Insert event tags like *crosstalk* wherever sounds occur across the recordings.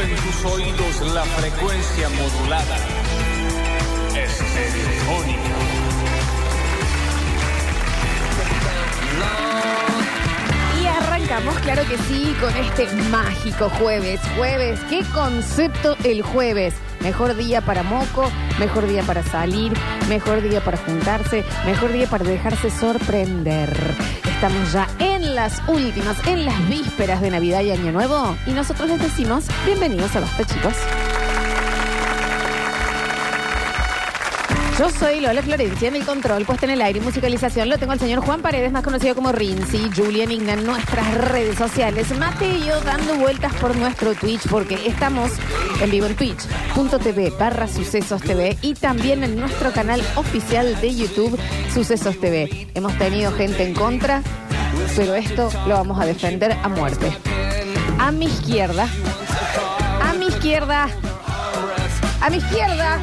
En tus oídos la frecuencia modulada. Estereofónica. Y arrancamos, claro que sí, con este mágico jueves. Jueves, ¿qué concepto el jueves? Mejor día para moco, mejor día para salir, mejor día para juntarse, mejor día para dejarse sorprender. Estamos ya en las últimas, en las vísperas de Navidad y Año Nuevo y nosotros les decimos bienvenidos a Basta chicos. Yo soy Lola Florencia, en el control, puesta en el aire y musicalización. Lo tengo al señor Juan Paredes, más conocido como Rinzi, Julian Igna en nuestras redes sociales. Mate y yo dando vueltas por nuestro Twitch, porque estamos en vivo en twitch.tv barra Sucesos TV y también en nuestro canal oficial de YouTube, Sucesos TV. Hemos tenido gente en contra, pero esto lo vamos a defender a muerte. A mi izquierda, a mi izquierda, a mi izquierda,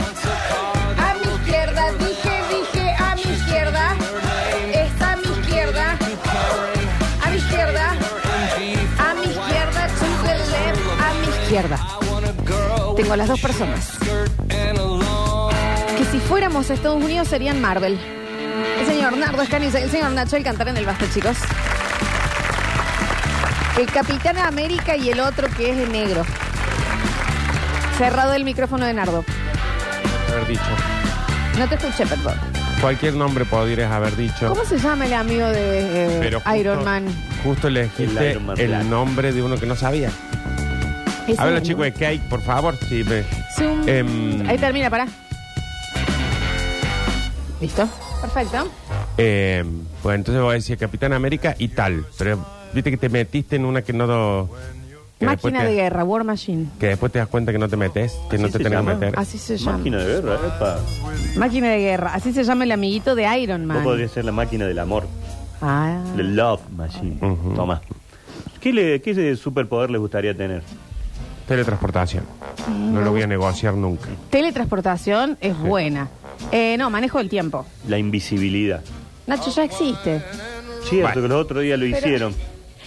izquierda. Tengo a las dos personas. Que si fuéramos a Estados Unidos serían Marvel. El señor Nardo Escaniza y el señor Nacho Alcántara en el Basta, chicos. El Capitán América y el otro que es de negro. Cerrado el micrófono de Nardo. haber dicho. No te escuché, perdón. Cualquier nombre podrías haber dicho. ¿Cómo se llama el amigo de eh, Pero justo- Iron Man? Justo elegiste El el, nombre de uno que no sabía. Ese A ver, mismo. chicos de Cake, por favor. Sí, me- Zoom. Em. Ahí termina, pará. ¿Listo? Perfecto. eh, pues entonces voy a decir Capitán América y tal. Pero viste que te metiste en una que no. que después Máquina te- de guerra, War Machine. Que después te das cuenta que no te metes, que ¿Así no te se tenés que llama? meter. Así se llama. Máquina de guerra, epa. Máquina de guerra. Así se llama el amiguito de Iron Man. Vos podrías ser la máquina del amor. Ah. The Love Machine. Ujú. Toma. ¿Qué, le, ¿Qué superpoder les gustaría tener? Teletransportación. No lo voy a negociar nunca. Teletransportación es buena. Eh, no, manejo del tiempo. La invisibilidad. Nacho ya existe. Cierto, Bueno. que los otros días lo Pero- hicieron.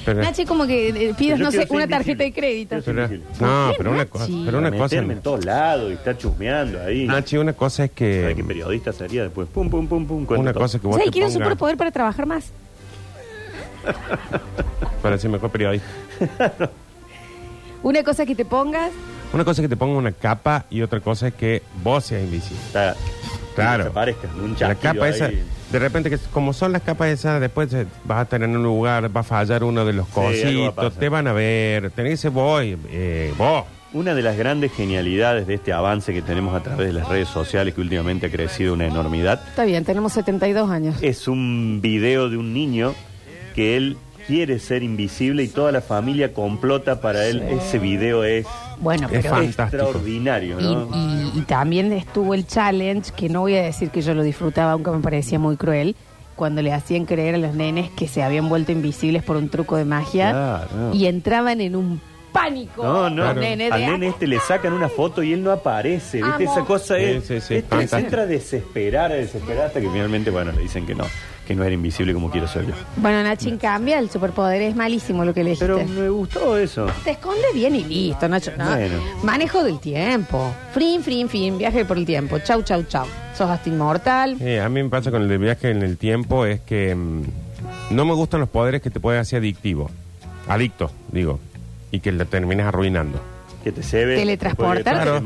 Pero, Nachi como que eh, Yo no sé, quiero ser una invisible. tarjeta de crédito. Pero- invisible. no, ¿Por qué, pero una Nachi? cosa, pero una cosa, Meterme en todos lados y estar chusmeando ahí. Nachi, una cosa es ¿Sabes qué que periodista sería después? Pum, pum, pum, pum. cuento una todo. cosa que vos ¿Sabes? te Quiero un pongas superpoder para trabajar más. para ser mejor periodista. *laughs* *laughs* Una cosa que te pongas. Una cosa es que te ponga una capa y otra cosa es que vos seas invisible. Está- Claro. Que desaparezca. Un La chasquido capa ahí. esa, de repente, que como son las capas esas, después eh, vas a tener un lugar, va a fallar uno de los algo va a cositos, pasar. te van a ver, tenés que ser vos, eh, vos. Una de las grandes genialidades de este avance que tenemos a través de las redes sociales, que últimamente ha crecido una enormidad, Está bien, tenemos 72 años. es un video de un niño que él quiere ser invisible y toda la familia complota para él. Ese video es Bueno, Es pero. fantástico. extraordinario, Y, ¿no? y- y también estuvo el challenge, que no voy a decir que yo lo disfrutaba, aunque me parecía muy cruel, cuando le hacían creer a los nenes que se habían vuelto invisibles por un truco de magia Claro. y entraban en un pánico. No, no, los nenes al de- nene este le sacan una foto y él no aparece, ¿viste? Amo. Esa cosa Sí, es... sí, sí, este fantástico. se entra a desesperar, a desesperar, hasta que finalmente, bueno, le dicen que no, que no era invisible como quiero ser yo. Bueno, Nachin cambia, el superpoder es malísimo lo que le Pero me gustó eso. Te esconde bien y listo, Nacho. ¿no? Bueno. Manejo del tiempo. Frin, frin, fin. Viaje por el tiempo. Chau, chau, chau. Sos hasta inmortal. Eh, a mí me pasa con el de viaje en el tiempo es que mm, no me gustan los poderes que te pueden hacer adictivo. Adicto, digo. Y que le termines arruinando. Que te se ve. Teletransportar. Claro.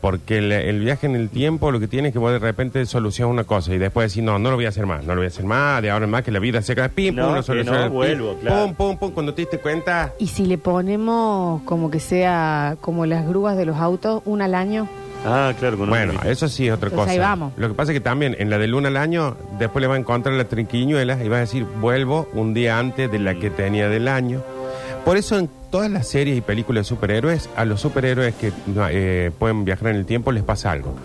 Porque el, el viaje en el tiempo lo que tiene es que vos de repente solucionas una cosa y después decís, no, no lo voy a hacer más, no lo voy a hacer más, de ahora en más que la vida se cae, pim, No, pum, lo solucionas, no, pim, vuelvo, claro. Pum, pum, pum, cuando te diste cuenta, Y si le ponemos como que sea como las grúas de los autos, una al año. Ah, claro, con bueno, un- eso sí es otra Entonces cosa. ahí vamos. Lo que pasa es que también en la de luna al año, después le va a encontrar la trinquiñuela y va a decir, vuelvo un día antes de la que tenía del año. Por eso en todas las series y películas de superhéroes, a los superhéroes que eh, pueden viajar en el tiempo les pasa algo.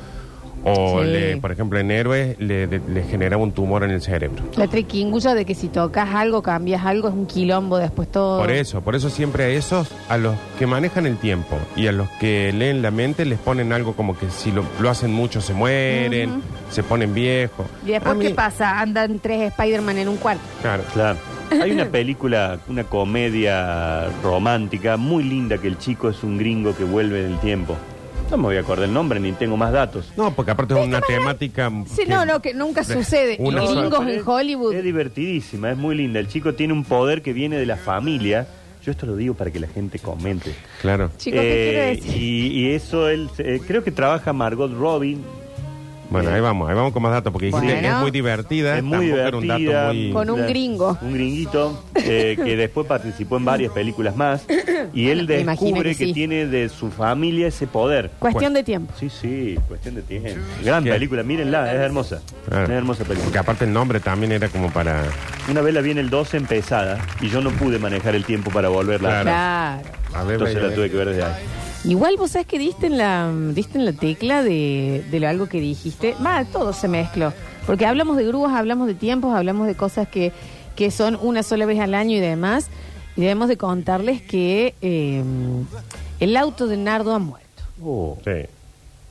O, Sí. le- por ejemplo, en héroes le, de- le genera un tumor en el cerebro. La triquingulla de que si tocas algo, cambias algo, es un quilombo después todo. Por eso, por eso siempre a esos, a los que manejan el tiempo y a los que leen la mente, les ponen algo como que si lo, lo hacen mucho se mueren, se ponen viejos. ¿Y después mí- qué pasa? Andan tres Spider-Man en un cuarto. Claro. Claro. Hay una película, una comedia romántica muy linda que el chico es un gringo que vuelve en el tiempo. No me voy a acordar el nombre ni tengo más datos. No, porque aparte es una temática. Sí, que- no, no, que nunca de- sucede. una Gringos en Hollywood. Es divertidísima, es muy linda. El chico tiene un poder que viene de la familia. Yo esto lo digo para que la gente comente. Claro. Chicos, ¿qué quiere Eh, decir? Y, y eso él, eh, creo que trabaja Margot Robin. Bueno, ahí vamos, ahí vamos con más datos, porque dijiste Bueno. que es muy divertida. Es muy tampoco era un divertida. dato muy. Con un gringo. Un gringuito eh, que después participó en varias películas más. *coughs* Y él Me imagino descubre que que, sí. tiene de su familia ese poder. Cuestión de tiempo. Sí, sí, cuestión de tiempo. Gran ¿Qué? película, mírenla, es hermosa. Claro. Es hermosa película. Porque aparte el nombre también era como para. Una vez la vi en el 12 empezada y yo no pude manejar el tiempo para volverla. a ver. Claro. A ver, Entonces la tuve que ver desde ahí. Igual vos sabés que diste en la, diste en la tecla de, de lo algo que dijiste. Va, todo se mezcló. Porque hablamos de grúas, hablamos de tiempos, hablamos de cosas que, que son una sola vez al año y demás. Y debemos de contarles que eh, el auto de Nardo ha muerto. Oh. Sí.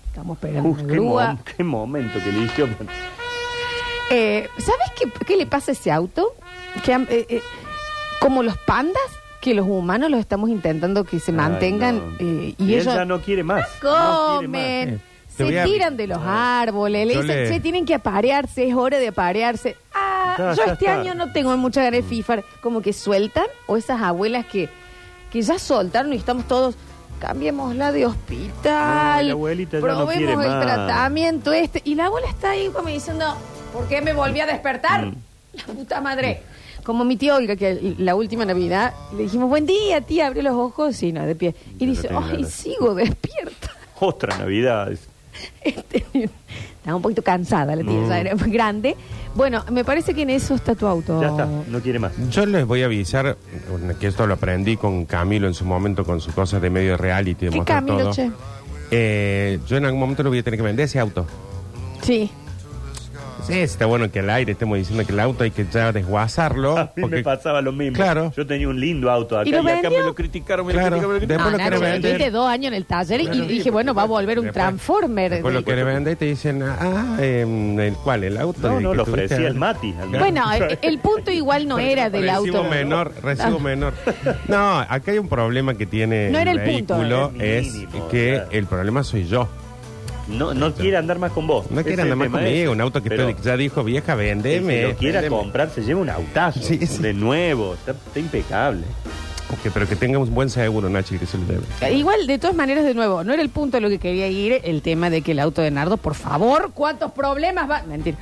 Estamos esperando Uf, una qué, grúa. mom- qué momento que eligió. Eh, ¿Sabes qué, qué le pasa a ese auto? Que eh, eh, como los pandas, que los humanos los estamos intentando que se Ay, mantengan no. eh, y, Y ellos ya no quiere más. No quiere más. Eh, se a- tiran de los árboles, le Yo dicen, le- che, tienen que aparearse, es hora de aparearse. Ah, yo este está. año no tengo mucha ganas de FIFA, como que sueltan, o esas abuelas que, que ya soltaron y estamos todos, cambiémosla de hospital, No, la abuelita ya no probemos quiere el más. tratamiento este, y la abuela está ahí como diciendo, ¿por qué me volví a despertar? Mm. La puta madre. Como mi tía Olga, que la última Navidad le dijimos, buen día, tía, abre los ojos y no, de pie. Y dice, ay, ganas. sigo despierta. *laughs* Otra Navidad. *laughs* Este, estaba un poquito cansada la tía, Mm. ya era muy grande. Bueno, me parece que en eso está tu auto. Ya está, no quiere más. Yo les voy a avisar, que esto lo aprendí con Camilo en su momento, con sus cosas de medio reality, de ¿Qué mostrar Camilo, todo. che? Eh, yo en algún momento lo voy a tener que vender ese auto. Sí. Sí, está bueno que al aire estemos diciendo que el auto hay que ya desguazarlo. *laughs* A mí porque- me pasaba lo mismo. Claro. Yo tenía un lindo auto acá ¿Y y, lo acá vendió? me lo criticaron, me Claro. lo criticaron, me lo criticaron. Después No, lo Nacho, vender. dos años en el taller y Claro. dije, bueno, va a volver un Después- Transformer. Después lo querés vender y te dicen, ah, em, ¿el cuál? ¿El auto? No, no, lo ofrecía el Mati. al Bueno, el, *laughs* el punto igual no era del recibo auto. menor, recibo Ah. menor. No, acá hay un problema que tiene No era el punto. vehículo, Es es mínimo, que claro. el problema soy yo. No, no quiere andar más con vos. No quiere andar más conmigo, un auto que Pero estoy- ya dijo, vieja, vendeme. que lo quiera vendeme. comprar se lleva un autazo. Sí, sí. De nuevo. Está, está impecable. Ok, pero que tenga un buen seguro, Nachi, que se lo debe. Igual, de todas maneras, de nuevo, no era el punto de lo que quería ir, el tema de que el auto de Nardo, por favor, ¿cuántos problemas va? Mentira.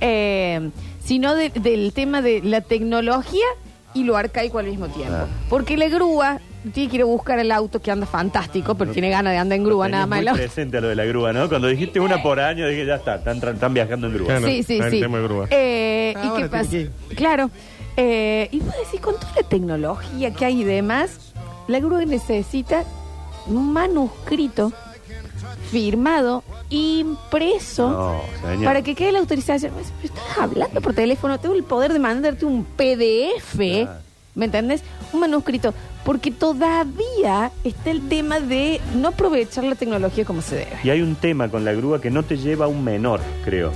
Eh, sino de- del tema de la tecnología y lo arcaico al mismo tiempo. Claro. Porque la grúa tiene que ir a buscar el auto que anda fantástico, pero tiene ganas de andar en grúa nada más. muy auto. presente a lo de la grúa, ¿no? Cuando dijiste una por año, dije, ya está, están, tra- están viajando en grúa. Claro. Sí, sí, está sí. tema de grúa. Eh, ¿Y Ahora qué pasa? Claro. Eh, y vos decís, con toda la tecnología que hay y demás, la grúa necesita un manuscrito firmado, impreso, No, señor. para que quede la autorización. Pero Estás hablando por teléfono, tengo el poder de mandarte un PDF. ¿me entendés? Un manuscrito. Porque todavía está el tema de no aprovechar la tecnología como se debe. Y hay un tema con la grúa que no te lleva a un menor, creo.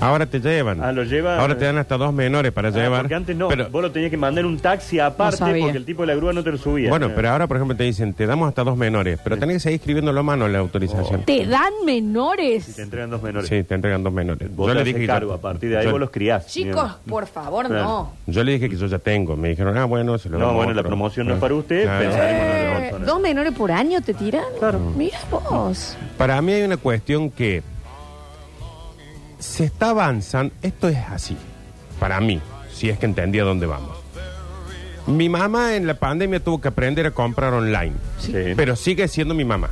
Ahora te llevan. Ah, lo lleva- Ahora te dan hasta dos menores para Ah, llevar. porque antes no, Pero, vos lo tenías que mandar en un taxi aparte sabía. porque el tipo de la grúa no te lo subía. bueno, Eh, pero ahora, por ejemplo, te dicen, te damos hasta dos menores, pero tenés que seguir escribiéndolo a mano la autorización. ¿Te dan menores? Si te entregan dos menores. Sí, te entregan dos menores. Vos Yo te le haces dije que yo- cargo, a partir de ahí yo- vos los criás. Chicos, por favor, Claro. no. Yo le dije que yo ya tengo. Me dijeron, ah, bueno, se lo No, damos a bueno, la otro. promoción no es para usted, Claro. pensaremos en Eh, persona. ¿Dos menores por año te tiran? Claro. Mira vos. Para mí hay una cuestión que se está avanzando. Esto es así. Para mí, si es que entendí a dónde vamos. Mi mamá en la pandemia tuvo que aprender a comprar online. Sí. Pero sigue siendo mi mamá.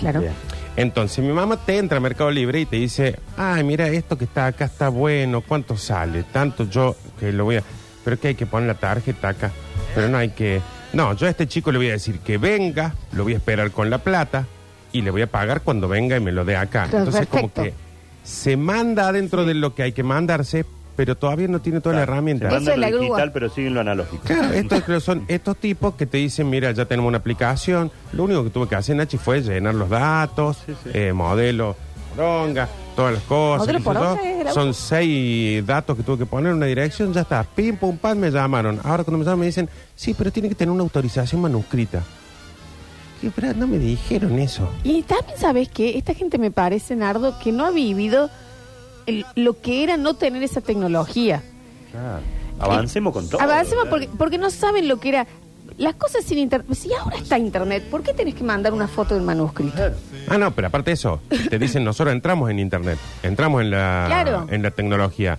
Claro. Bien. Entonces mi mamá te entra a Mercado Libre y te dice, ay, mira, esto que está acá está bueno, ¿cuánto sale? Tanto yo que lo voy a... Pero que hay que poner la tarjeta acá. Pero no hay que... No, yo a este chico le voy a decir que venga, lo voy a esperar con la plata y le voy a pagar cuando venga y me lo dé acá. Claro, Entonces como perfecto. que se manda dentro de lo que hay que mandarse, pero todavía no tiene toda la herramienta. Se Eso manda es la grúa. digital, pero siguen lo analógico. Claro, *laughs* estos creo son estos tipos que te dicen, mira, ya tenemos una aplicación. Lo único que tuve que hacer, Nachi, fue llenar los datos, Sí, sí. eh, modelo poronga, todas las cosas. ¿Modelo qué sé yo. poronga es el auto? Son seis datos que tuve que poner en una dirección, ya está. Pim, pum, pam, me llamaron. Ahora cuando me llaman me dicen, sí, pero tiene que tener una autorización manuscrita. Pero no me dijeron eso. Y también sabes que esta gente me parece, Nardo, que no ha vivido el- lo que era no tener esa tecnología. Claro. Avancemos con todo. Avancemos porque, porque no saben lo que era. Las cosas sin internet. Si ahora está internet, ¿por qué tenés que mandar una foto del manuscrito? Claro. Ah, no, pero aparte de eso, te dicen, nosotros entramos en Internet, entramos en la, Claro. en la tecnología.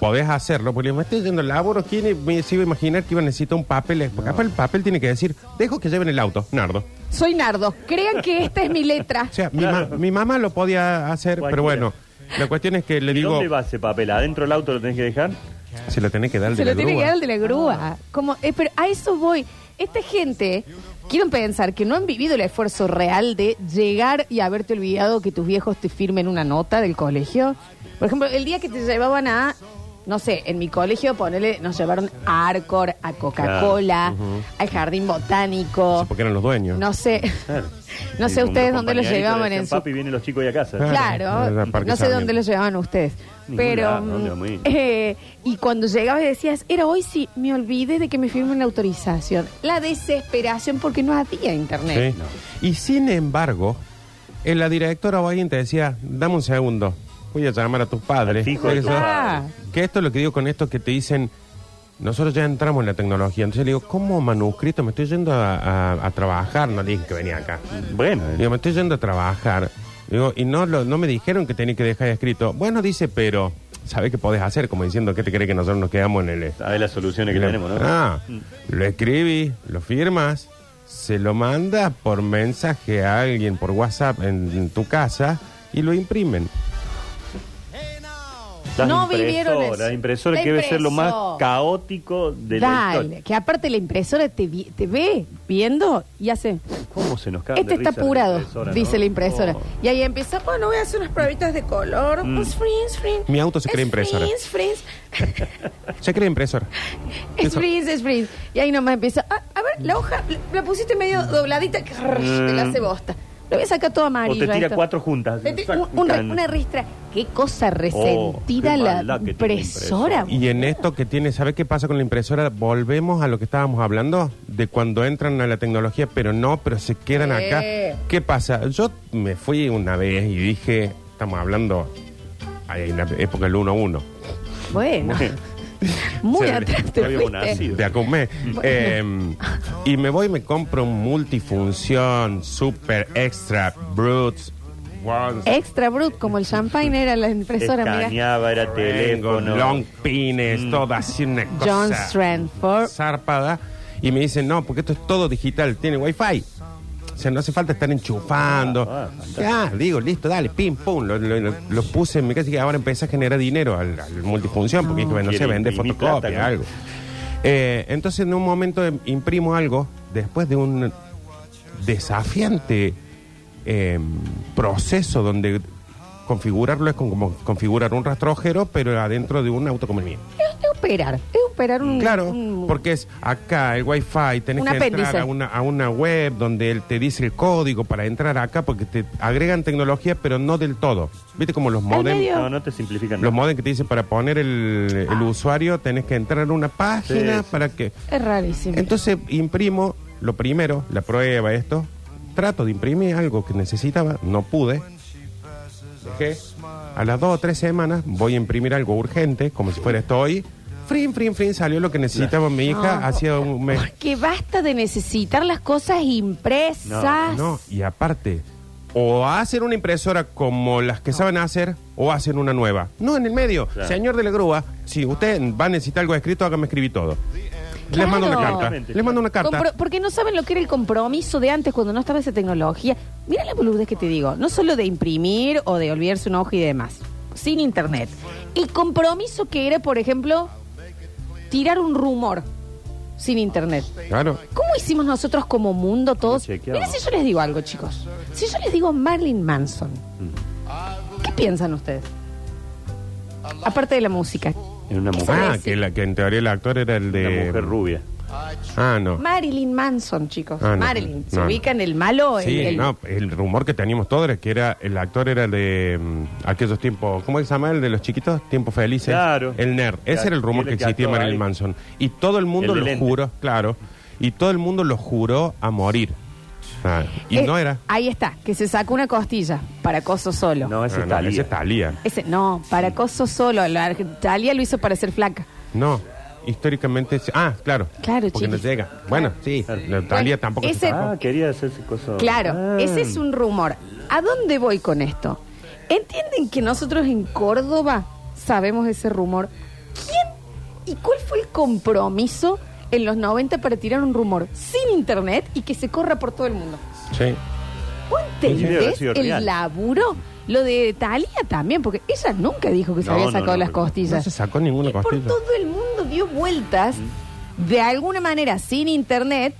Podés hacerlo, porque me estoy yendo al laburo, ¿quién me se iba a imaginar que iba a necesitar un papel? Porque capaz el papel tiene que decir, dejo que lleven el auto, Nardo. Soy Nardo. Crean que esta es mi letra. O sea, mi, ma- mi mamá lo podía hacer, pero Cualquiera. bueno, la cuestión es que le ¿Y digo, dónde va ese papel? ¿Adentro del auto lo tenés que dejar? se lo tenés que dar al Se de lo la tiene que grúa. dar el de la grúa. Como, eh, pero a eso voy. Esta gente, quiero pensar que no han vivido el esfuerzo real de llegar y haberte olvidado que tus viejos te firmen una nota del colegio. Por ejemplo, el día que te llevaban a, no sé, en mi colegio, ponele, nos llevaron a Arcor, a Coca-Cola, al Jardín Botánico. Sí, porque eran los dueños. No sé. Claro. *laughs* No sé ustedes dónde los llevaban en su Papi, vienen los chicos de a casa. Claro. Era Parque no sé Sarmiento. dónde lo llevaban ustedes. Ningún pero lado, ¿dónde vamos a ir? eh, y cuando llegabas y decías, era hoy sí, me olvidé de que me firmen la autorización. La desesperación porque no había internet. Sí. Y sin embargo, en la directora o alguien te decía, dame un segundo, voy a llamar a tus padres. Al de tu eso- padre. Que esto es lo que digo con esto que te dicen, nosotros ya entramos en la tecnología. Entonces le digo, ¿cómo manuscrito? Me estoy yendo a, a- a trabajar. No dije que venía acá. Bueno, Digo, me estoy yendo a trabajar. Digo, y no, lo- no me dijeron que tenía que dejar escrito. Bueno, dice, pero, ¿sabes qué podés hacer? Como diciendo, ¿qué te crees que nosotros nos quedamos en el... sabes las soluciones que tenemos, ¿no? Ah, Mm. lo escribí, lo firmas, se lo manda por mensaje a alguien por WhatsApp en, en tu casa y lo imprimen. Las No vivieron impresoras, eso. La impresora La que debe ser lo más impresora. caótico de la Dale, historia. que aparte la impresora te, vi- te ve viendo y hace, ¿Cómo se nos cae este está apurado, dice la impresora. Oh. Y ahí empieza, bueno, voy a hacer unas pruebitas de color, Mm. pues frizz, frizz. Mi auto se cree Es impresora. frizz, frizz. *laughs* Se crea impresora. Es Eso. frizz, es frizz. Y ahí nomás empieza, ah, a ver, la hoja, la- la pusiste medio dobladita, que te la hace bosta. Lo voy a sacar todo O amarillo. te tira esto. cuatro juntas. Te tira un- un re- una ristra. Qué cosa resentida Oh, qué la maldad que tiene la impresora. Y en esto que tiene, ¿sabe qué pasa con la impresora? Volvemos a lo que estábamos hablando, de cuando entran a la tecnología, pero no, pero se quedan Sí. acá. ¿Qué pasa? Yo me fui una vez y dije, estamos hablando ahí en la época del 1-1. Bueno, *laughs* *laughs* muy atrás te fuiste. de Acumé. Eh, y me voy y me compro un multifunción, super extra, brutes, ones, Extra brut, como el champagne era la impresora, mira. Escaneaba, era tengo teléfono. long pines, Mm. todo así una cosa. John Strandford. zarpada. Y me dicen, no, porque esto es todo digital, tiene wifi. O sea, no hace falta estar enchufando. Ah, ah, ya, digo, listo, dale, pim, pum. Lo, lo- lo- lo puse en mi casa y ahora empecé a generar dinero al, al multifunción, porque dije, no sé, Quiere vende imprimir fotocopia, plata, ¿no? algo. Eh, entonces, en un momento em- imprimo algo, después de un desafiante eh, proceso donde configurarlo es como, configurar un rastrojero, pero adentro de un auto como el mío. Es, operar, es operar un... Claro, un- porque es acá el wifi, tenés que apéndice. entrar a una, a una web donde él te dice el código para entrar acá, porque te agregan tecnología, pero no del todo. ¿Viste como los modems? No, no te simplifican. Los modems que te dicen para poner el, el usuario, tenés que entrar en una página Sí, sí. para que... Es rarísimo. Entonces imprimo lo primero, la prueba, esto. Trato de imprimir algo que necesitaba, no pude. Dejé. A las dos o tres semanas voy a imprimir algo urgente, como si fuera esto hoy. Frin, frin, frin, salió lo que necesitaba mi hija No. hacía un mes. Que basta de necesitar las cosas impresas. No, y aparte, o hacen una impresora como las que saben hacer, o hacen una nueva. No, en el medio. Claro. Señor de la grúa, si usted va a necesitar algo escrito, hágame escribir todo. Les mando una Claro. carta. Les mando una carta. Compro- porque no saben lo que era el compromiso de antes cuando no estaba esa tecnología. Mira la boludez que te digo. No solo de imprimir o de olvidarse una hoja y demás. Sin internet. El compromiso que era, por ejemplo, tirar un rumor sin internet. Claro. ¿Cómo hicimos nosotros como mundo todos? Mira si yo les digo algo, chicos. Si yo les digo Marilyn Manson, ¿qué piensan ustedes? Aparte de la música. En una mujer, Eso Ah, que, la, que en teoría el actor era el de. una mujer rubia. Ah, no. Marilyn Manson, chicos. Ah, no. Marilyn. Se No, ubica en el malo. Sí, el, el- no, el rumor que teníamos todos era que era el actor era de mm, aquellos tiempos, ¿cómo se llama el de los chiquitos? Tiempos felices. Claro. El nerd. Ese era el rumor que el que existía actuaba Marilyn ahí. Manson. Y todo el mundo El de lo lente. juró, claro. Y todo el mundo lo juró a morir. Ah, y Eh, no era. Ahí está, que se sacó una costilla para acoso solo. No, ese Ah, es no, Thalía. ese es Thalía. Ese, no, para acoso solo. La Talia lo hizo para ser flaca. No, históricamente. sí. Ah, claro. Claro, Porque no chiquis. llega. Bueno, sí. la Thalía Bueno, tampoco. ese- Ah, quería hacerse cosas. Claro, Ah. ese es un rumor. ¿A dónde voy con esto? ¿Entienden que nosotros en Córdoba sabemos ese rumor? ¿Quién y cuál fue el compromiso en los 90 para tirar un rumor sin internet y que se corra por todo el mundo? Sí. ¿Vos entendés el real. laburo? Lo de Talía también, porque ella nunca dijo que se No, había sacado no, las costillas. No se sacó ninguna Y por costilla. todo el mundo dio vueltas, de alguna manera, sin internet,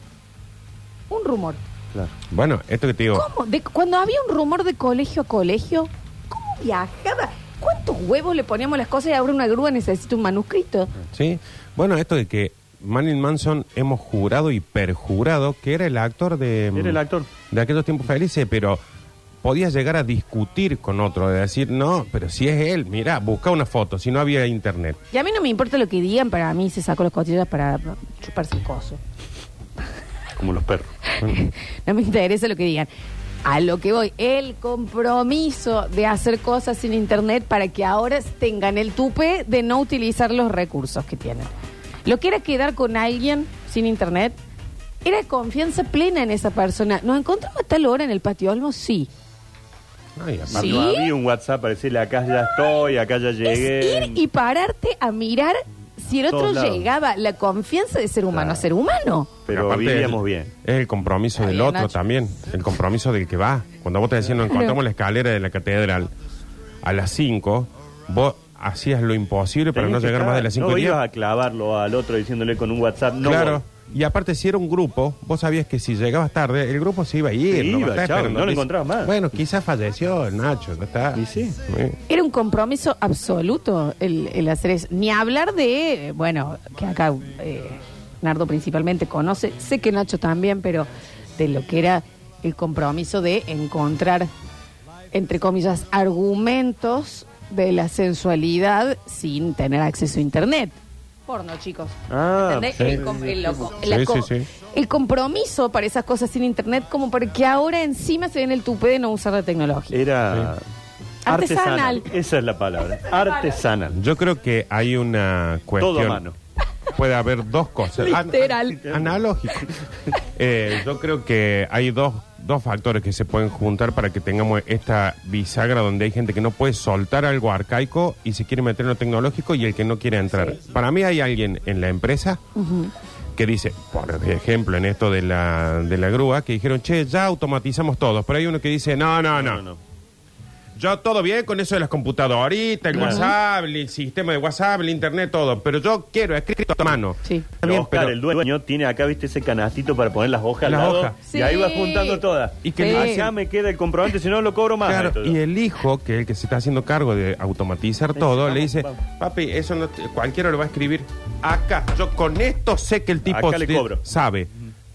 un rumor. Claro. Bueno, esto que te digo. ¿Cómo? De- cuando había un rumor de colegio a colegio, ¿cómo viajaba? ¿Cuántos huevos le poníamos las cosas y ahora una grúa necesita un manuscrito? Sí. Bueno, esto de que Marilyn Manson hemos jurado y perjurado que era el actor de. Era el actor. De aquellos tiempos felices, pero podías llegar a discutir con otro, de decir, no, pero si es él, mira, busca una foto, si no había internet. Y a mí no me importa lo que digan, para mí se sacó las costillas para chuparse el coso. Como los perros. *laughs* No me interesa lo que digan. A lo que voy, el compromiso de hacer cosas sin internet para que ahora tengan el tupe de no utilizar los recursos que tienen. Lo que era quedar con alguien sin internet era confianza plena en esa persona. ¿Nos encontramos a tal hora en el patio Olmo? Sí. Ay, aparte- Sí. No había un WhatsApp para decirle acá ya estoy, acá ya llegué. Es ir y pararte a mirar si el otro Todos lados. llegaba. La confianza de ser humano a ser humano. Pero aparte vivíamos es- bien. Es el compromiso Está del bien, otro Nacho. también, el compromiso del que va. Cuando vos te decías, nos encontramos en la escalera de la catedral a las 5, vos hacías lo imposible para no llegar más de las 5 No ibas a clavarlo al otro diciéndole con un WhatsApp. No claro. Y aparte, si era un grupo, vos sabías que si llegabas tarde, el grupo se iba a ir. Se no iba, chao, no lo encontrabas más. Bueno, quizás falleció el Nacho, no está. Y sí. Era un compromiso absoluto el, el hacer eso. Ni hablar de, bueno, que acá eh, Nardo principalmente conoce, sé que Nacho también, pero de lo que era el compromiso de encontrar, entre comillas, argumentos de la sensualidad sin tener acceso a Internet. Porno, chicos. Ah, ¿Entendés? sí. el, com- el loco- Sí, la sí, co- sí. el compromiso para esas cosas sin Internet, como para que ahora encima se den el tupe de no usar la tecnología. Era Artesanal. Esa es la palabra. Artesanal. Yo creo que hay una cuestión. Todo a mano. Puede haber dos cosas. Literal. An- analógico. Eh, yo creo que hay dos, dos factores que se pueden juntar para que tengamos esta bisagra donde hay gente que no puede soltar algo arcaico y se quiere meter en lo tecnológico y el que no quiere entrar. Para mí hay alguien en la empresa que dice, por ejemplo, en esto de la, de la grúa, que dijeron, che, ya automatizamos todos. Pero hay uno que dice, no, no, no. Yo todo bien con eso de las computadoritas, el Claro. WhatsApp, el sistema de WhatsApp, el internet, todo. Pero yo quiero escrito a mano. Sí. Está bien, Oscar, pero- el dueño, tiene acá, viste, ese canastito para poner las hojas al Las lado, hojas. Y ahí va Sí. juntando todas. Y que Sí. le Acá me queda el comprobante, si no lo cobro más. Claro, y el hijo, que es el que se está haciendo cargo de automatizar todo, vamos, le dice, vamos. papi, eso no te- cualquiera lo va a escribir acá. Yo con esto sé que el tipo Acá le de- cobro. sabe.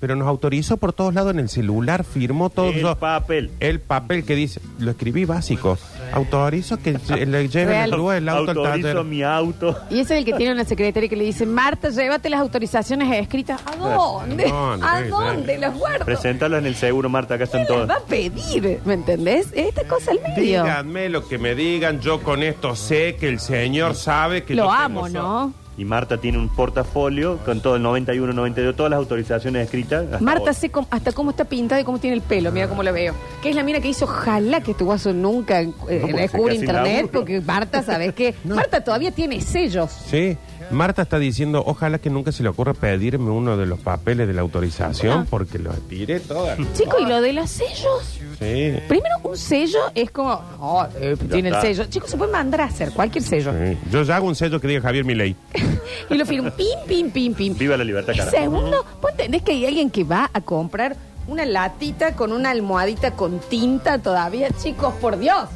Pero nos autorizó por todos lados en el celular, firmó todo. el yo- papel. el papel que dice, lo escribí básico. Autorizo que le lleve la Real. grúa el auto al Autorizo taller. mi auto. Y ese es el que tiene una secretaria que le dice, Marta, llévate las autorizaciones escritas. ¿A dónde? No, no, ¿A no, dónde las guardo? Presentarlas en el seguro, Marta, acá están ¿Quién las todas. va a pedir? ¿Me entendés? Esta cosa al medio. Díganme lo que me digan, yo con esto sé que el señor sabe que Lo yo tengo amo, so- ¿no? Y Marta tiene un portafolio con todo el 91, 92, todas las autorizaciones escritas. hasta Marta sé cómo- hasta cómo está pintada y cómo tiene el pelo. Mira cómo la veo. Que es la mina que hizo, ojalá que tu guaso nunca eh, porque descubre se queda sin internet. laburo. Porque Marta, ¿sabes qué? *laughs* Marta todavía tiene sellos. Sí, Marta está diciendo, ojalá que nunca se le ocurra pedirme uno de los papeles de la autorización Ah. porque los tiré todas. Chico, ¿y lo de los sellos? Sí. Primero, un sello es como, no, eh, tiene el está. sello. Chicos, se puede mandar a hacer cualquier sello. sí. Yo ya hago un sello que diga Javier Milei. *laughs* Y lo firmo, pim, pim, pim, pim. Viva la libertad, Y carajo. segundo, ¿vos entendés que hay alguien que va a comprar una latita con una almohadita con tinta todavía? Chicos, por Dios.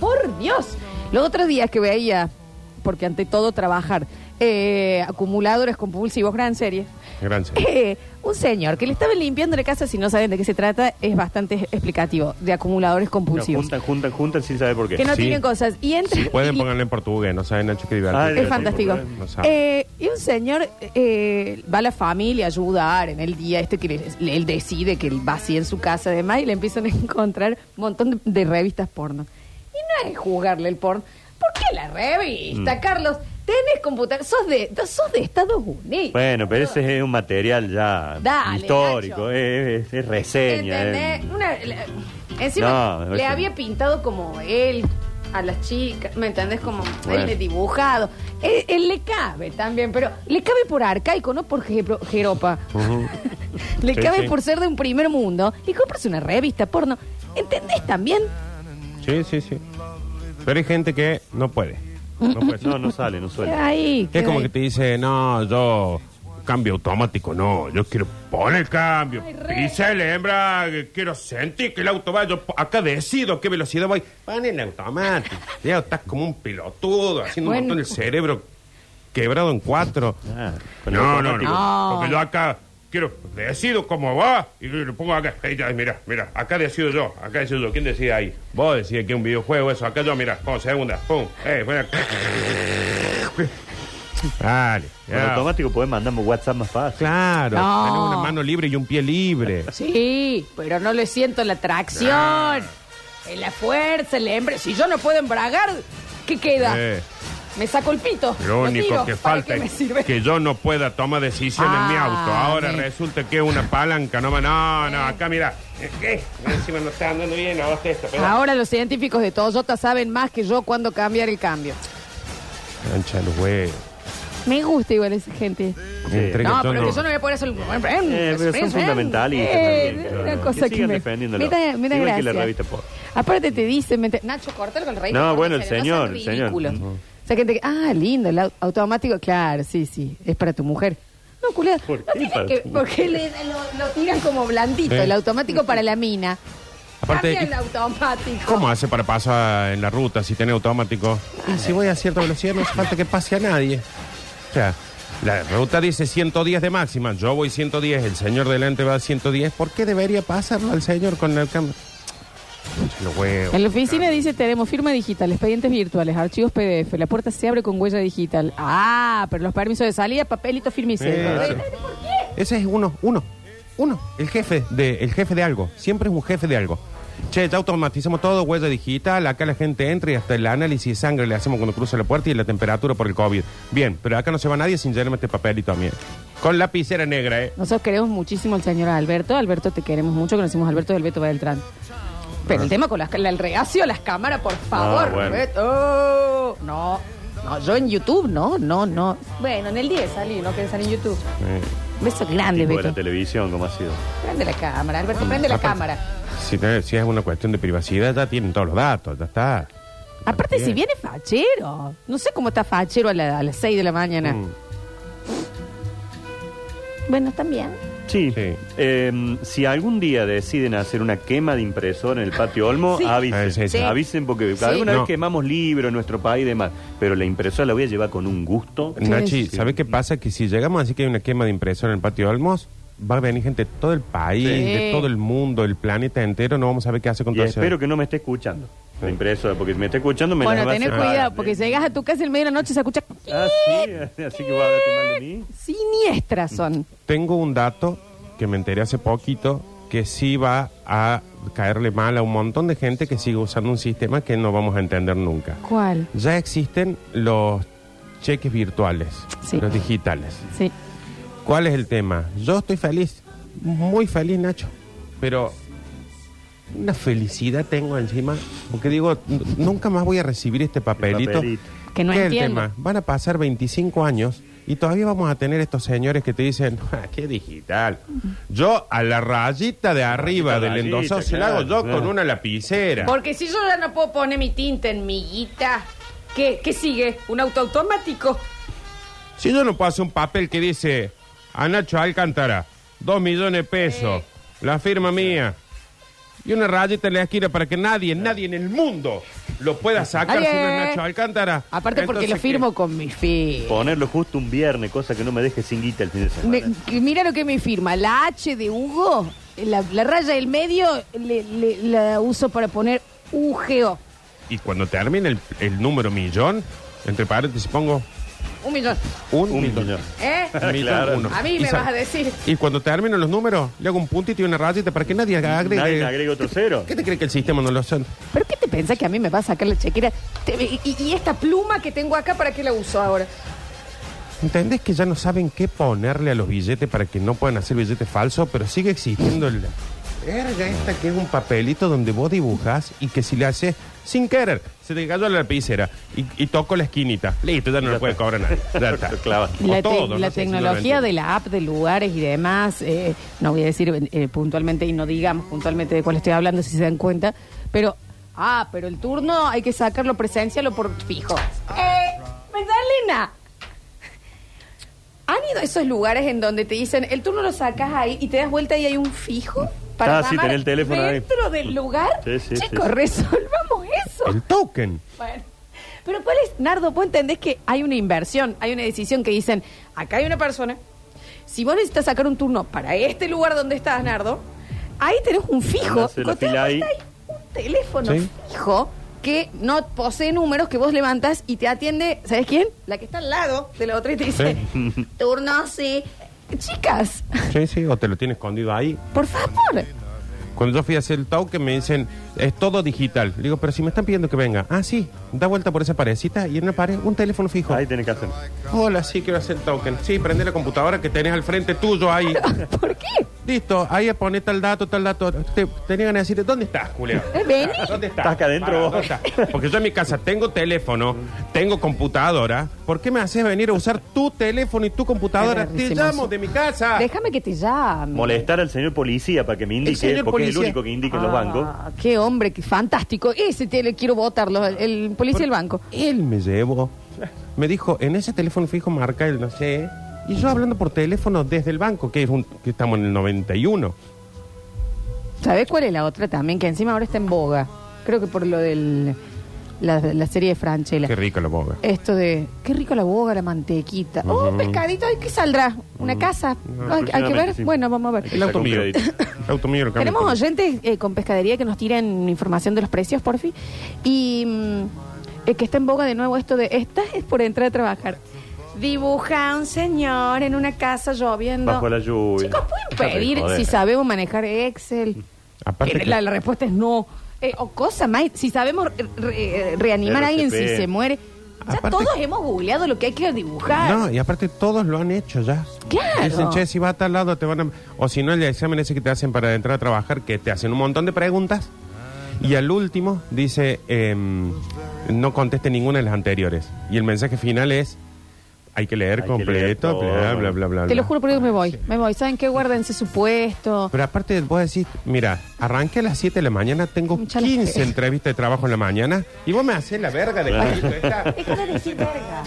Por Dios. Los otros días que veía, porque ante todo trabajar, eh, acumuladores compulsivos, gran serie. Gran serie. Eh, un señor que le estaba limpiando la casa, si no saben de qué se trata, es bastante explicativo, de acumuladores No, compulsivos. juntan, juntan, juntan sin saber por qué. que no Sí. tienen cosas. Y entra. Si pueden y- ponerle en portugués, no saben Nacho qué Ah, divertido. es fantástico. No. Eh, y un señor eh, va a la familia a ayudar en el día este que le- él decide que él va así en su casa además y le empiezan a *laughs* encontrar un montón de, de revistas porno. Y no es jugarle el porno. ¿Por qué la Mm. Revista, Carlos? Tenés computadora, sos de, sos de Estados Unidos. Bueno, pero ese es un material ya Dale, histórico, Nacho. es, es- es reseña. ¿Entendés? es- Una- la- encima No, le eso- había pintado como él a las chicas, ¿me entendés? Como Bueno. él de dibujado. Él, él le cabe también, pero le cabe por arcaico, no por jero- jeropa. *laughs* le Sí, cabe sí. por ser de un primer mundo y compras una revista porno. ¿Entendés también? Sí, sí, sí. Pero hay gente que no puede. No puede. *laughs* No, no sale, no suele. Ahí. Es como ahí. que te dice, no, yo cambio automático, no, yo quiero poner el cambio. Pisa el embrague, quiero sentir que el auto va, yo po- acá decido qué velocidad voy. Pon el automático. Ya estás como un pelotudo, haciendo Bueno. un montón el cerebro quebrado en cuatro. Ah, con el No, no, No. Porque yo acá quiero, decido cómo va y lo pongo acá. Ahí está, mira, mira, acá decido yo, acá decido yo. ¿Quién decide ahí? Vos decís que es un videojuego eso, acá yo, mira, con segunda, pum, eh, bueno. Dale, ya. automático podés mandarme WhatsApp más fácil. Claro, No. tenés una mano libre y un pie libre. Sí, pero no le siento la tracción, en la fuerza, el embre. Si yo no puedo embragar, ¿qué queda? Eh, Me saco el pito. lo único que ¿Para falta es que yo no pueda tomar decisiones en mi Ah, auto. Ahora me- resulta que es una palanca, no, no, no, acá mira. ¿Qué? Encima no está andando bien, no, esto, pero... Ahora los científicos de Toyota saben más que yo cuándo cambiar el cambio. Ancha los huevos. Me gusta igual esa gente. No, pero que yo no voy a poner eso. Eh, pero son fundamentalistas Eh, también. Una cosa que, sigan me, defendiéndolo. Igual que la revista Pop. Aparte te dice, me te- Nacho, cortalo con el rey. No, bueno, el señor, el señor. Ujú. O sea, gente que, ah, lindo, el au- automático, claro, sí, sí, es para tu mujer. No, culiado. ¿Por qué tiene para que- tu porque le- lo, lo tiran como blandito, Sí. el automático para la mina. Aparte, Cambia el automático. ¿Cómo hace para pasar en la ruta si tiene automático? Y si voy a cierta velocidad no hace falta que pase a nadie. O sea, la ruta dice 110 de máxima, yo voy 110, el señor delante va a 110. ¿Por qué debería pasarlo al señor con el cambio? Los huevos. En la oficina dice, tenemos firma digital, expedientes virtuales, archivos PDF, la puerta se abre con huella digital. Ah, pero los permisos de salida, papelito firme y sello. Eso. Ese es uno, uno, uno. El jefe de, el jefe de algo. Siempre es un jefe de algo. Che, ya automatizamos todo, huella digital, acá la gente entra y hasta el análisis de sangre le hacemos cuando cruza la puerta y la temperatura por el COVID. Bien, pero acá no se va nadie sin llenarme este papelito a mí. Con lapicera negra, ¿eh? Nosotros queremos muchísimo al señor Alberto. Alberto, te queremos mucho. Conocimos a Alberto del Beto Beltrán. Pero el tema con las, la- el reacio a las cámaras, por favor. bueno. Beto. Oh, no, no, yo en YouTube, no, no, no. Bueno, en el 10 salí, no salir en YouTube. Beso grande, Tipo de la Beto. televisión, como ha sido. Prende la cámara, Alberto, prende la aparte, cámara. Si, te- si es una cuestión de privacidad, ya tienen todos los datos, ya está. Aparte, si viene fachero. No sé cómo está fachero a, la- a las 6 de la mañana. Mm, Bueno, también. Sí. Sí. Eh, si algún día deciden hacer una quema de impresora en el patio Olmo, Sí. avisen. Sí, sí. Avisen porque Sí. alguna No. vez quemamos libros en nuestro país y demás. Pero la impresora la voy a llevar con un gusto. Nachi, Sí. ¿sabes qué pasa? Que si llegamos a decir que hay una quema de impresora en el patio Olmos, va a venir gente de todo el país, Sí. de todo el mundo, el planeta entero, no vamos a saber qué hace con Y todo eso. espero que no me esté escuchando. La impresora, porque si me está escuchando me bueno, la va a tener separar. cuidado, porque llegas a tu casa en medio de la noche y se escucha. Ah, sí, *laughs* así que va a hablarte mal de mí. Siniestras son. Tengo un dato que me enteré hace poquito que sí va a caerle mal a un montón de gente que sigue usando un sistema que no vamos a entender nunca. ¿Cuál? Ya existen los cheques virtuales, Sí. los digitales. Sí. ¿Cuál es el tema? Yo estoy feliz, muy feliz, Nacho, pero una felicidad tengo encima, porque digo, nunca más voy a recibir este papelito. papelito. Que no ¿Qué es el tema? Van a pasar 25 años y todavía vamos a tener estos señores que te dicen, *laughs* "Ah, ¿qué digital? Yo a la rayita de arriba del endosado se la hago yo claro. con una lapicera. Porque si yo ya no puedo poner mi tinta en mi guita, ¿qué, qué sigue? ¿Un auto automático? Si yo no puedo hacer un papel que dice a Nacho Alcántara, dos millones de pesos, la firma mía, y una rayita en la esquina para que nadie, nadie en el mundo lo pueda sacar Está si no es bien. Nacho Alcántara. Aparte porque lo Entonces, firmo ¿qué? con mi firma. Ponerlo justo un viernes, cosa que no me deje sin guita el fin de semana. Me- que mira lo que me firma. La H de Hugo, la, la raya del medio, le- le- la uso para poner UGO. Y cuando termine el, el número millón, entre paréntesis pongo Un millón. un, Un millón. millón. ¿Eh? Millón Claro. uno. A mí me vas a decir. Y cuando termino los números, le hago un puntito y una rayita para que nadie agregue. Nadie le agrega otro cero. ¿Qué te cree que el sistema no lo son? ¿Pero qué te pensás que a mí me va a sacar la chequera? Te- y, y esta pluma que tengo acá, ¿para qué la uso ahora? ¿Entendés que ya no saben qué ponerle a los billetes para que no puedan hacer billetes falsos? Pero sigue existiendo el... Verga esta que es un papelito donde vos dibujas y que si le haces sin querer, se te cayó la lapicera y, y toco la esquinita. Listo, ya no le puede cobrar nadie. Ya *laughs* está. O La, te- todo, la no sé tecnología de la app, de lugares y demás, eh, no voy a decir eh, puntualmente y no digamos puntualmente de cuál estoy hablando si se dan cuenta, pero, ah, pero el turno hay que sacarlo presencial o por fijo. Eh, Magdalena, ¿han ido a esos lugares en donde te dicen, el turno lo sacas ahí y te das vuelta y hay un fijo? Para Ah, sí, llamar tenés el teléfono ahí. dentro del lugar. Sí, sí, Chicos, sí, resolvamos eso. El token. Bueno, pero ¿cuál es, Nardo? Vos entendés que hay una inversión, hay una decisión que dicen, acá hay una persona, si vos necesitas sacar un turno para este lugar donde estás, Nardo, ahí tenés un fijo, cuando te ahí. hay un teléfono Sí. fijo que no posee números que vos levantas y te atiende, ¿sabes quién? La que está al lado de la otra y te dice, turno sí. Chicas, Sí, sí, o te lo tienes escondido ahí. por favor. Cuando yo fui a hacer el token me dicen, es todo digital. Le digo, pero si me están pidiendo que venga. Ah, sí, da vuelta por esa paredcita y en una pared un teléfono fijo. Ahí tenés que hacer. Hola, sí, quiero hacer el token. Sí, prende la computadora que tenés al frente tuyo ahí. *laughs* ¿Por qué? Listo, ahí pone tal dato, tal dato. Te, tenía ganas de decirte, ¿dónde estás, Julio? Eh, vení. ¿Dónde estás? Estás acá adentro vos. ¿dónde estás? Porque yo en mi casa tengo teléfono, tengo computadora. ¿Por qué me haces venir a usar tu teléfono y tu computadora? Te llamo eso. de mi casa. Déjame que te llame. Molestar al señor policía para que me indique, porque es el único que indica en los Ah, bancos. Qué hombre, qué fantástico. Ese te le quiero votarlo, el, el policía del banco. Él me llevó. Me dijo, en ese teléfono fijo marca el no sé. Y yo hablando por teléfono desde el banco, que, es un, que estamos en el 91. ¿Sabes cuál es la otra también? Que encima ahora está en boga. Creo que por lo del la, la serie de Franchella. Qué rico la boga. Esto de, qué rico la boga, la mantequita. Oh, Ujú. pescadito, ¿y qué saldrá? ¿Una casa? No, hay, hay que ver. Sí. Bueno, vamos a ver. El auto mío. El auto mío lo cambio Tenemos oyentes eh, con pescadería que nos tiran información de los precios, por fin. Y mm, eh, que está en boga de nuevo esto de, esta es por entrar a trabajar. Dibuja un señor en una casa lloviendo. Bajo la lluvia. Chicos, pueden Déjate pedir joder. si sabemos manejar Excel. Aparte Que que- la, la respuesta es no. Eh, o cosa más, si sabemos re- re- reanimar a alguien si RCP. se muere. Ya Aparte todos hemos googleado lo que hay que dibujar. No, y aparte todos lo han hecho ya. Claro. Dicen, che, si vas a tal lado te van a... O si no, el examen ese que te hacen para entrar a trabajar, que te hacen un montón de preguntas. Y al último dice, em, no conteste ninguna de las anteriores. Y el mensaje final es, hay que leer Hay que leer completo, todo. bla, bla, bla, bla. Te lo bla. juro por Dios me voy. Me voy. ¿Saben qué? Guárdense su puesto. Pero aparte, vos decís, mira, arranqué a las 7 de la mañana, tengo Mucha la 15 fe. entrevistas de trabajo en la mañana, y vos me haces la verga de Claro. poquito esta. Es que no decir verga.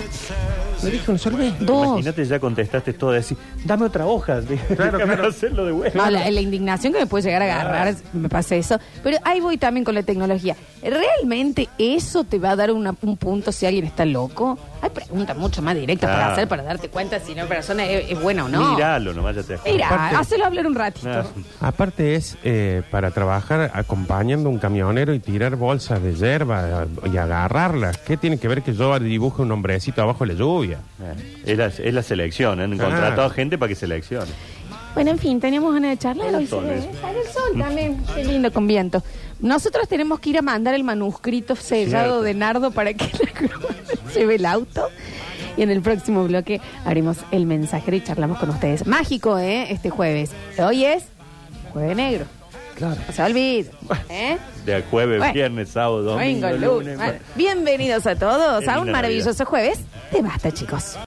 Me dije una sola vez. Dos. Imagínate, ya contestaste todo, decir, dame otra hoja. *laughs* Claro, Déjame claro. hacerlo de vuelta. No, la, la indignación que me puede llegar a agarrar, me pasa eso. Pero ahí voy también con la tecnología. ¿Realmente eso te va a dar una- un punto si alguien está loco? Hay preguntas mucho más directas para Ah. hacer para darte cuenta si una persona es, es buena o no. Míralo, nomás ya te Mira, Aparte- hácelo hablar un ratito. Ah. Aparte es eh, para trabajar acompañando a un camionero y tirar bolsas de hierba eh, y agarrarlas. ¿Qué tiene que ver que yo dibuje un hombrecito abajo de la Eh, Es la, es la selección, han Claro. contratado gente para que seleccione. Bueno, en fin, teníamos ganas de charlar Sale hoy. el sol, se ve, ¿eh? Sale el sol también. Qué lindo con viento. Nosotros tenemos que ir a mandar el manuscrito sellado Cierto. de Nardo para que la grúa lleve el auto. Y en el próximo bloque haremos el mensajero y charlamos con ustedes. Mágico, ¿eh? Este jueves. Hoy es Jueves Negro. Claro. No se. ¿eh? De jueves, Bueno. viernes, sábado, domingo, Domingo, lunes. lunes. Bienvenidos a todos Qué a un linda maravilloso jueves de Basta, chicos.